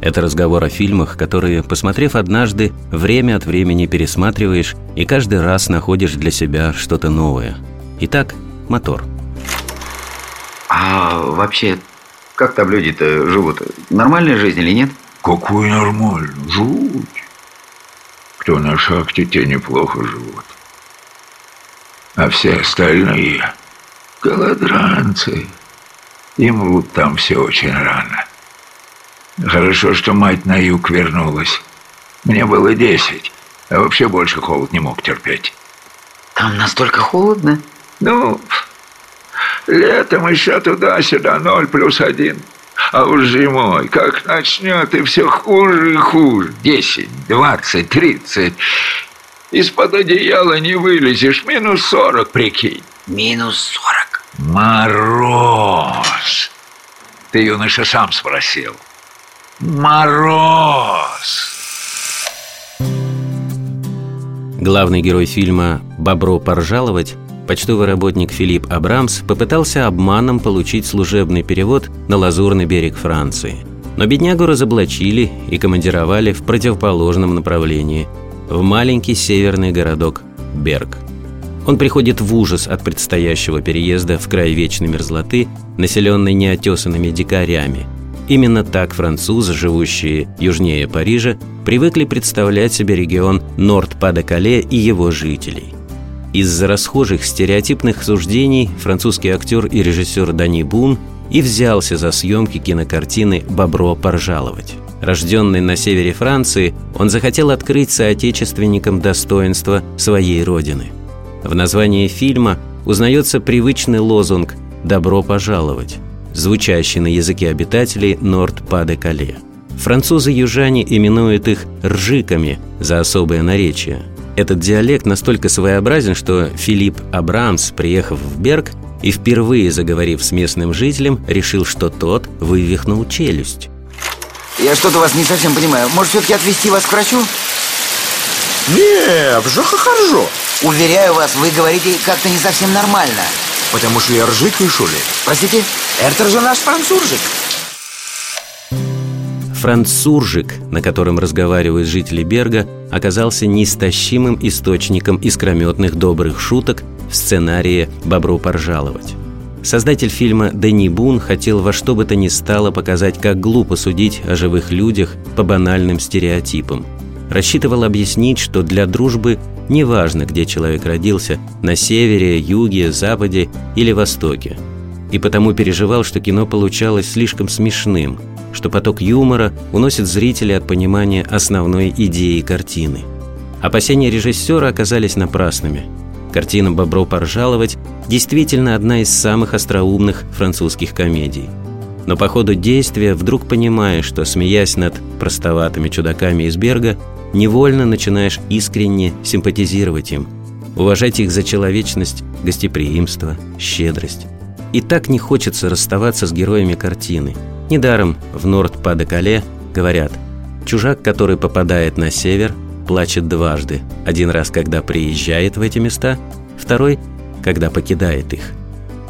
Это разговор о фильмах, которые, посмотрев однажды, время от времени пересматриваешь и каждый раз находишь для себя что-то новое. Итак, мотор. А вообще, как там люди-то живут? Нормальная жизнь или нет? Какой нормальный? Живут. Кто на шахте, те неплохо живут. А все остальные – голодранцы. Им вот там все очень рано. Хорошо, что мать на юг вернулась. Мне было десять, а вообще больше холод не мог терпеть. Там настолько холодно? Ну, летом еще туда-сюда ноль плюс один. А уж зимой, как начнет, и все хуже и хуже. Десять, двадцать, тридцать. Из-под одеяла не вылезешь. Минус сорок, прикинь. Минус сорок. Мороз. Ты, юноша, сам спросил. Мороз. Главный герой фильма «Бобро поржаловать» почтовый работник Филипп Абрамс попытался обманом получить служебный перевод на Лазурный берег Франции. Но беднягу разоблачили и командировали в противоположном направлении, в маленький северный городок Берг. Он приходит в ужас от предстоящего переезда в край вечной мерзлоты, населенный неотесанными дикарями. Именно так французы, живущие южнее Парижа, привыкли представлять себе регион Норд-Па-де-Кале и его жителей. Из-за расхожих стереотипных суждений французский актер и режиссер Дани Бун и взялся за съемки кинокартины «Бобро поржаловать». Рожденный на севере Франции, он захотел открыть соотечественникам достоинство своей родины. В названии фильма узнается привычный лозунг «Добро пожаловать», звучащий на языке обитателей Норд-Па-де-Кале. Французы-южане именуют их «ржиками» за особое наречие – этот диалект настолько своеобразен, что Филипп Абрамс, приехав в Берг и впервые заговорив с местным жителем, решил, что тот вывихнул челюсть. Я что-то вас не совсем понимаю. Может, все-таки отвезти вас к врачу? Не, вже хорошо. Уверяю вас, вы говорите как-то не совсем нормально. Потому что я ржик что ли? Простите? Это же наш французик. Француржик, на котором разговаривают жители Берга, оказался неистощимым источником искрометных добрых шуток в сценарии «Бобру поржаловать». Создатель фильма Дэнни Бун хотел во что бы то ни стало показать, как глупо судить о живых людях по банальным стереотипам. Рассчитывал объяснить, что для дружбы неважно, где человек родился – на севере, юге, западе или востоке. И потому переживал, что кино получалось слишком смешным – что поток юмора уносит зрителя от понимания основной идеи картины. Опасения режиссера оказались напрасными. Картина «Бобро поржаловать» действительно одна из самых остроумных французских комедий. Но по ходу действия вдруг понимаешь, что, смеясь над простоватыми чудаками из Берга, невольно начинаешь искренне симпатизировать им, уважать их за человечность, гостеприимство, щедрость. И так не хочется расставаться с героями картины – Недаром в Норд-Па-де-Кале говорят «Чужак, который попадает на север, плачет дважды. Один раз, когда приезжает в эти места, второй, когда покидает их».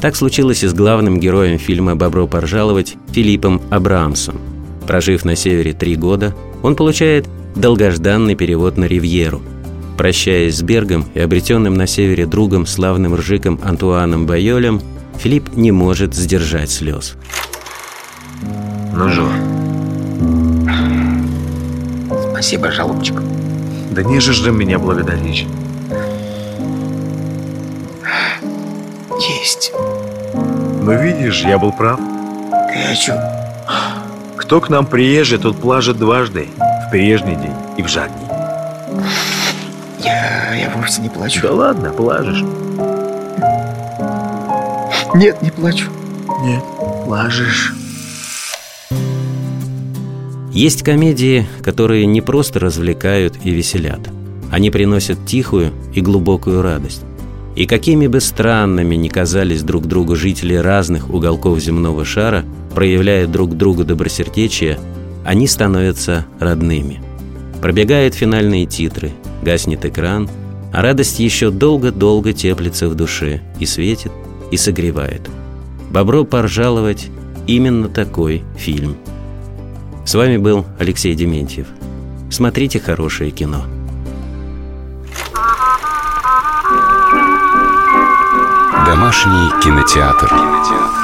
Так случилось и с главным героем фильма «Бобро поржаловать» Филиппом Абрамсом. Прожив на севере три года, он получает долгожданный перевод на Ривьеру. Прощаясь с Бергом и обретенным на севере другом славным ржиком Антуаном Байолем, Филипп не может сдержать слез. Ну, Жор. Спасибо, жалобчик. Да не же же меня благодарить. Есть. Ну видишь, я был прав. Ты о чем? Кто к нам приезжий, тот плажет дважды. В прежний день и в жадний. Я, я вовсе не плачу. Да ладно, плажешь. Нет, не плачу. Нет, плажешь. Есть комедии, которые не просто развлекают и веселят. Они приносят тихую и глубокую радость. И какими бы странными ни казались друг другу жители разных уголков земного шара, проявляя друг другу добросердечие, они становятся родными. Пробегают финальные титры, гаснет экран, а радость еще долго-долго теплится в душе и светит, и согревает. Бобро поржаловать именно такой фильм. С вами был Алексей Дементьев. Смотрите хорошее кино. Домашний кинотеатр. кинотеатр.